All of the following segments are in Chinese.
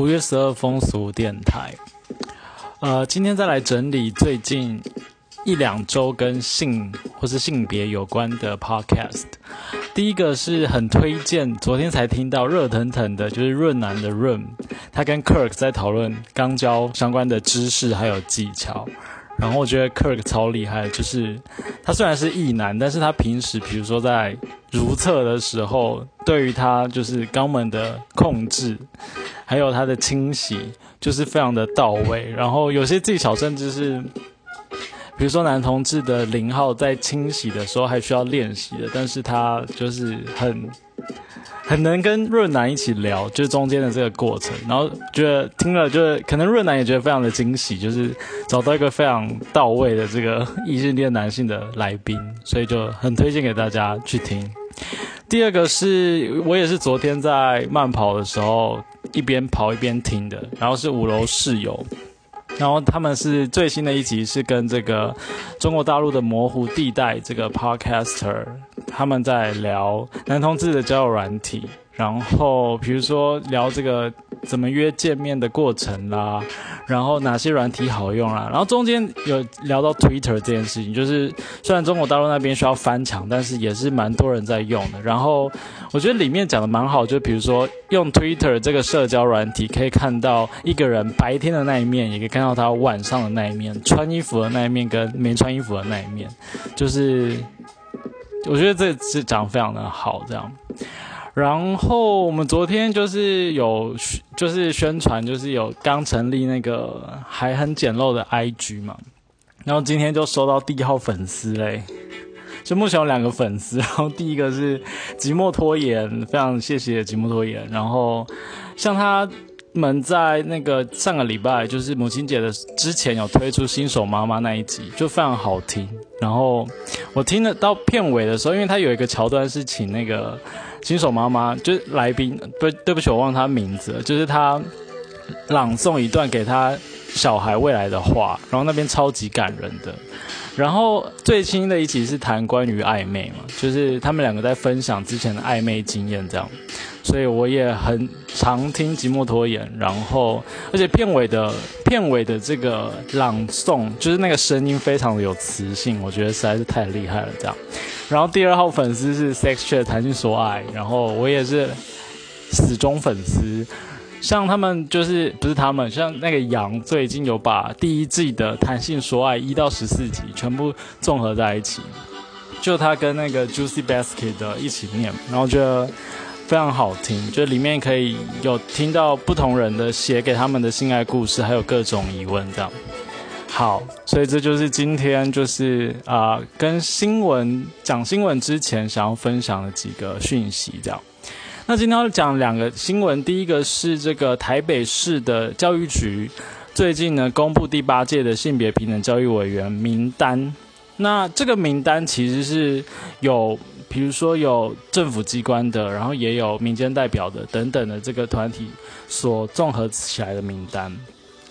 五月十二风俗电台，呃，今天再来整理最近一两周跟性或是性别有关的 podcast。第一个是很推荐，昨天才听到热腾腾的，就是润南的润，他跟 Kirk 在讨论肛交相关的知识还有技巧。然后我觉得 Kirk 超厉害，就是他虽然是异男，但是他平时比如说在如厕的时候，对于他就是肛门的控制，还有他的清洗，就是非常的到位。然后有些技巧甚至是，比如说男同志的零号在清洗的时候还需要练习的，但是他就是很。很能跟润南一起聊，就是中间的这个过程，然后觉得听了就是可能润南也觉得非常的惊喜，就是找到一个非常到位的这个异性恋男性的来宾，所以就很推荐给大家去听。第二个是我也是昨天在慢跑的时候一边跑一边听的，然后是五楼室友。然后他们是最新的一集，是跟这个中国大陆的模糊地带这个 podcaster 他们在聊男同志的交友软体。然后，比如说聊这个怎么约见面的过程啦，然后哪些软体好用啦，然后中间有聊到 Twitter 这件事情，就是虽然中国大陆那边需要翻墙，但是也是蛮多人在用的。然后我觉得里面讲的蛮好，就比如说用 Twitter 这个社交软体，可以看到一个人白天的那一面，也可以看到他晚上的那一面，穿衣服的那一面跟没穿衣服的那一面，就是我觉得这是讲非常的好，这样。然后我们昨天就是有就是宣传，就是有刚成立那个还很简陋的 IG 嘛，然后今天就收到第一号粉丝嘞，就目前有两个粉丝，然后第一个是寂寞拖延，非常谢谢寂寞拖延，然后像他们在那个上个礼拜就是母亲节的之前有推出新手妈妈那一集，就非常好听，然后我听得到片尾的时候，因为他有一个桥段是请那个。新手妈妈就是来宾，不对不起，我忘他名字了。就是他朗诵一段给他小孩未来的话，然后那边超级感人的。然后最新的一集是谈关于暧昧嘛，就是他们两个在分享之前的暧昧经验这样。所以我也很常听寂寞拖延，然后而且片尾的片尾的这个朗诵，就是那个声音非常的有磁性，我觉得实在是太厉害了。这样，然后第二号粉丝是 Sex Chat 谈性说爱，然后我也是死忠粉丝。像他们就是不是他们，像那个杨最近有把第一季的谈性说爱一到十四集全部综合在一起，就他跟那个 Juicy Basket 的一起念，然后觉得。非常好听，就里面可以有听到不同人的写给他们的性爱故事，还有各种疑问这样。好，所以这就是今天就是啊，跟新闻讲新闻之前想要分享的几个讯息这样。那今天要讲两个新闻，第一个是这个台北市的教育局最近呢公布第八届的性别平等教育委员名单。那这个名单其实是有。比如说有政府机关的，然后也有民间代表的等等的这个团体所综合起来的名单。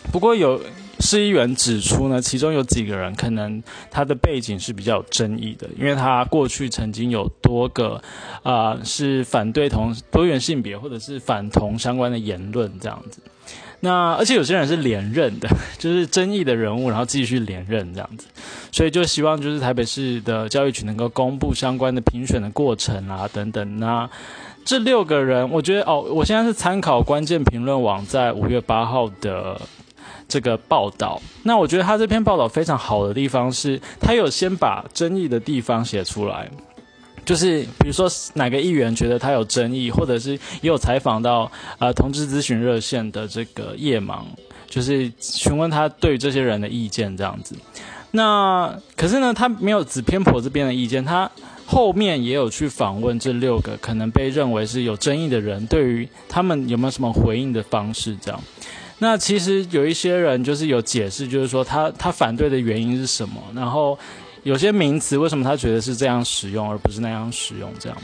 不过有市议员指出呢，其中有几个人可能他的背景是比较有争议的，因为他过去曾经有多个啊是反对同多元性别或者是反同相关的言论这样子。那而且有些人是连任的，就是争议的人物，然后继续连任这样子，所以就希望就是台北市的教育局能够公布相关的评选的过程啊等等。那这六个人，我觉得哦，我现在是参考关键评论网在五月八号的这个报道。那我觉得他这篇报道非常好的地方是，他有先把争议的地方写出来。就是比如说哪个议员觉得他有争议，或者是也有采访到呃同志咨询热线的这个夜盲，就是询问他对于这些人的意见这样子。那可是呢，他没有只偏颇这边的意见，他后面也有去访问这六个可能被认为是有争议的人，对于他们有没有什么回应的方式这样。那其实有一些人就是有解释，就是说他他反对的原因是什么，然后。有些名词为什么他觉得是这样使用而不是那样使用？这样，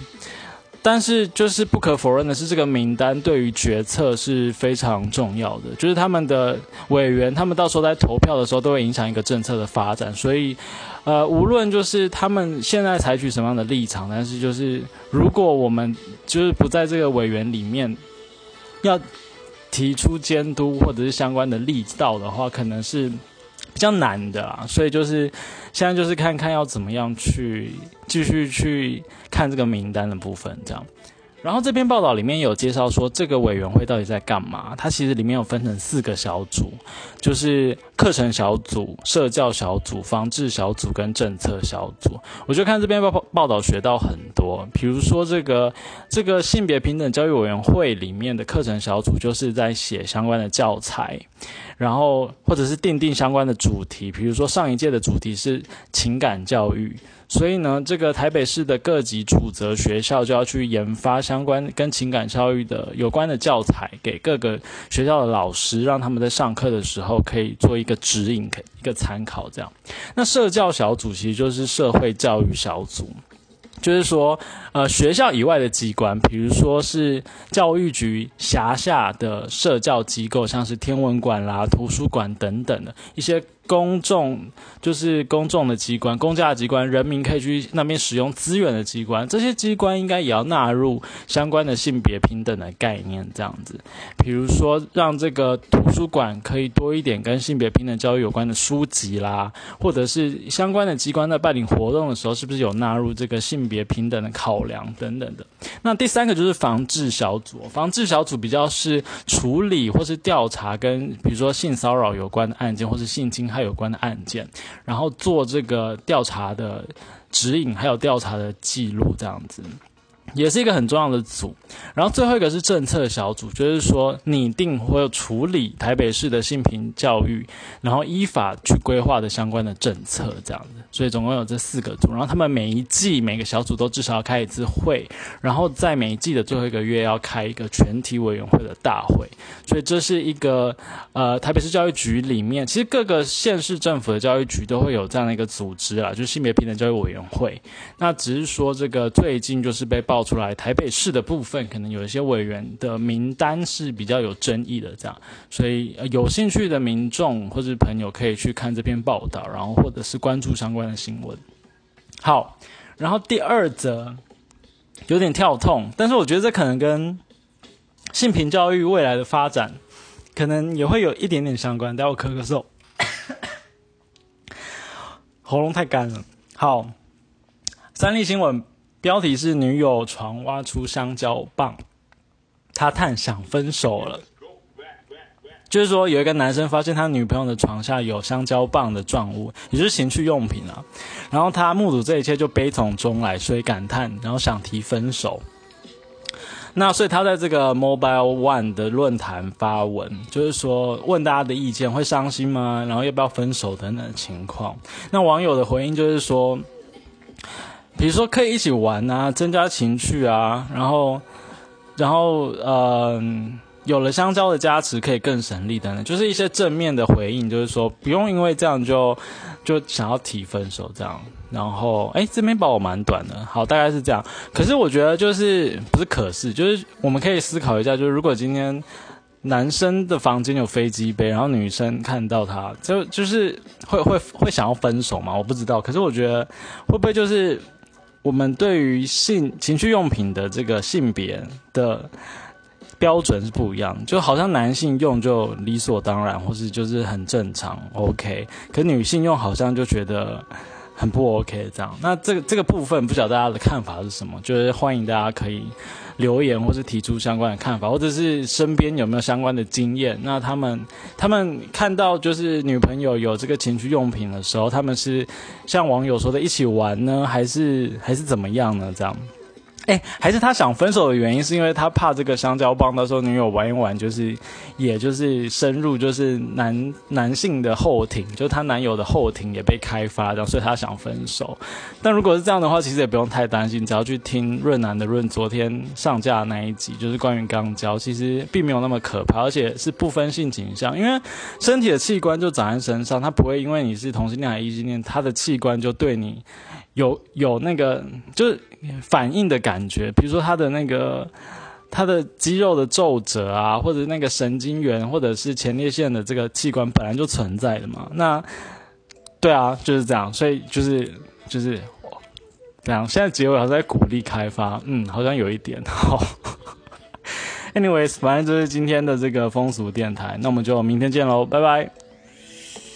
但是就是不可否认的是，这个名单对于决策是非常重要的。就是他们的委员，他们到时候在投票的时候，都会影响一个政策的发展。所以，呃，无论就是他们现在采取什么样的立场，但是就是如果我们就是不在这个委员里面，要。提出监督或者是相关的力道的话，可能是比较难的啊。所以就是现在就是看看要怎么样去继续去看这个名单的部分，这样。然后这篇报道里面有介绍说，这个委员会到底在干嘛？它其实里面有分成四个小组，就是课程小组、社教小组、防治小组跟政策小组。我就看这篇报报道学到很多，比如说这个这个性别平等教育委员会里面的课程小组，就是在写相关的教材，然后或者是定定相关的主题，比如说上一届的主题是情感教育。所以呢，这个台北市的各级主责学校就要去研发相关跟情感教育的有关的教材，给各个学校的老师，让他们在上课的时候可以做一个指引，可一个参考。这样，那社教小组其实就是社会教育小组，就是说，呃，学校以外的机关，比如说是教育局辖下的社教机构，像是天文馆啦、图书馆等等的一些。公众就是公众的机关，公家的机关，人民可以去那边使用资源的机关，这些机关应该也要纳入相关的性别平等的概念，这样子。比如说，让这个图书馆可以多一点跟性别平等教育有关的书籍啦，或者是相关的机关在办理活动的时候，是不是有纳入这个性别平等的考量等等的。那第三个就是防治小组，防治小组比较是处理或是调查跟比如说性骚扰有关的案件，或是性侵。他有关的案件，然后做这个调查的指引，还有调查的记录，这样子。也是一个很重要的组，然后最后一个是政策小组，就是说拟定或处理台北市的性平教育，然后依法去规划的相关的政策这样子。所以总共有这四个组，然后他们每一季每个小组都至少要开一次会，然后在每一季的最后一个月要开一个全体委员会的大会。所以这是一个呃台北市教育局里面，其实各个县市政府的教育局都会有这样的一个组织啊，就是性别平等教育委员会。那只是说这个最近就是被报。出来台北市的部分，可能有一些委员的名单是比较有争议的，这样，所以有兴趣的民众或者朋友可以去看这篇报道，然后或者是关注相关的新闻。好，然后第二则有点跳痛，但是我觉得这可能跟性平教育未来的发展可能也会有一点点相关。待会咳咳嗽，喉咙太干了。好，三立新闻。标题是女友床挖出香蕉棒，他叹想分手了。就是说，有一个男生发现他女朋友的床下有香蕉棒的状物，也就是情趣用品啊。然后他目睹这一切就悲从中来，所以感叹，然后想提分手。那所以他在这个 Mobile One 的论坛发文，就是说问大家的意见，会伤心吗？然后要不要分手等等情况。那网友的回应就是说。比如说可以一起玩啊，增加情趣啊，然后，然后呃，有了香蕉的加持，可以更省力等等，就是一些正面的回应，就是说不用因为这样就就想要提分手这样。然后，哎，这边把我蛮短的，好，大概是这样。可是我觉得就是不是可是，就是我们可以思考一下，就是如果今天男生的房间有飞机杯，然后女生看到他，就就是会会会想要分手吗？我不知道。可是我觉得会不会就是。我们对于性情趣用品的这个性别的标准是不一样，就好像男性用就理所当然，或是就是很正常，OK。可女性用好像就觉得很不 OK 这样。那这个这个部分，不晓得大家的看法是什么？就是欢迎大家可以。留言或是提出相关的看法，或者是身边有没有相关的经验？那他们他们看到就是女朋友有这个情趣用品的时候，他们是像网友说的一起玩呢，还是还是怎么样呢？这样。哎，还是他想分手的原因，是因为他怕这个香蕉棒，到时候女友玩一玩，就是，也就是深入，就是男男性的后庭，就他男友的后庭也被开发，然后所以他想分手。但如果是这样的话，其实也不用太担心，只要去听润南的润昨天上架的那一集，就是关于肛交，其实并没有那么可怕，而且是不分性倾向，因为身体的器官就长在身上，他不会因为你是同性恋还是异性恋，他的器官就对你。有有那个就是反应的感觉，比如说他的那个他的肌肉的皱褶啊，或者那个神经元或者是前列腺的这个器官本来就存在的嘛。那对啊，就是这样，所以就是就是这样。现在结尾还在鼓励开发，嗯，好像有一点好。Anyways，反正就是今天的这个风俗电台，那我们就明天见喽，拜拜。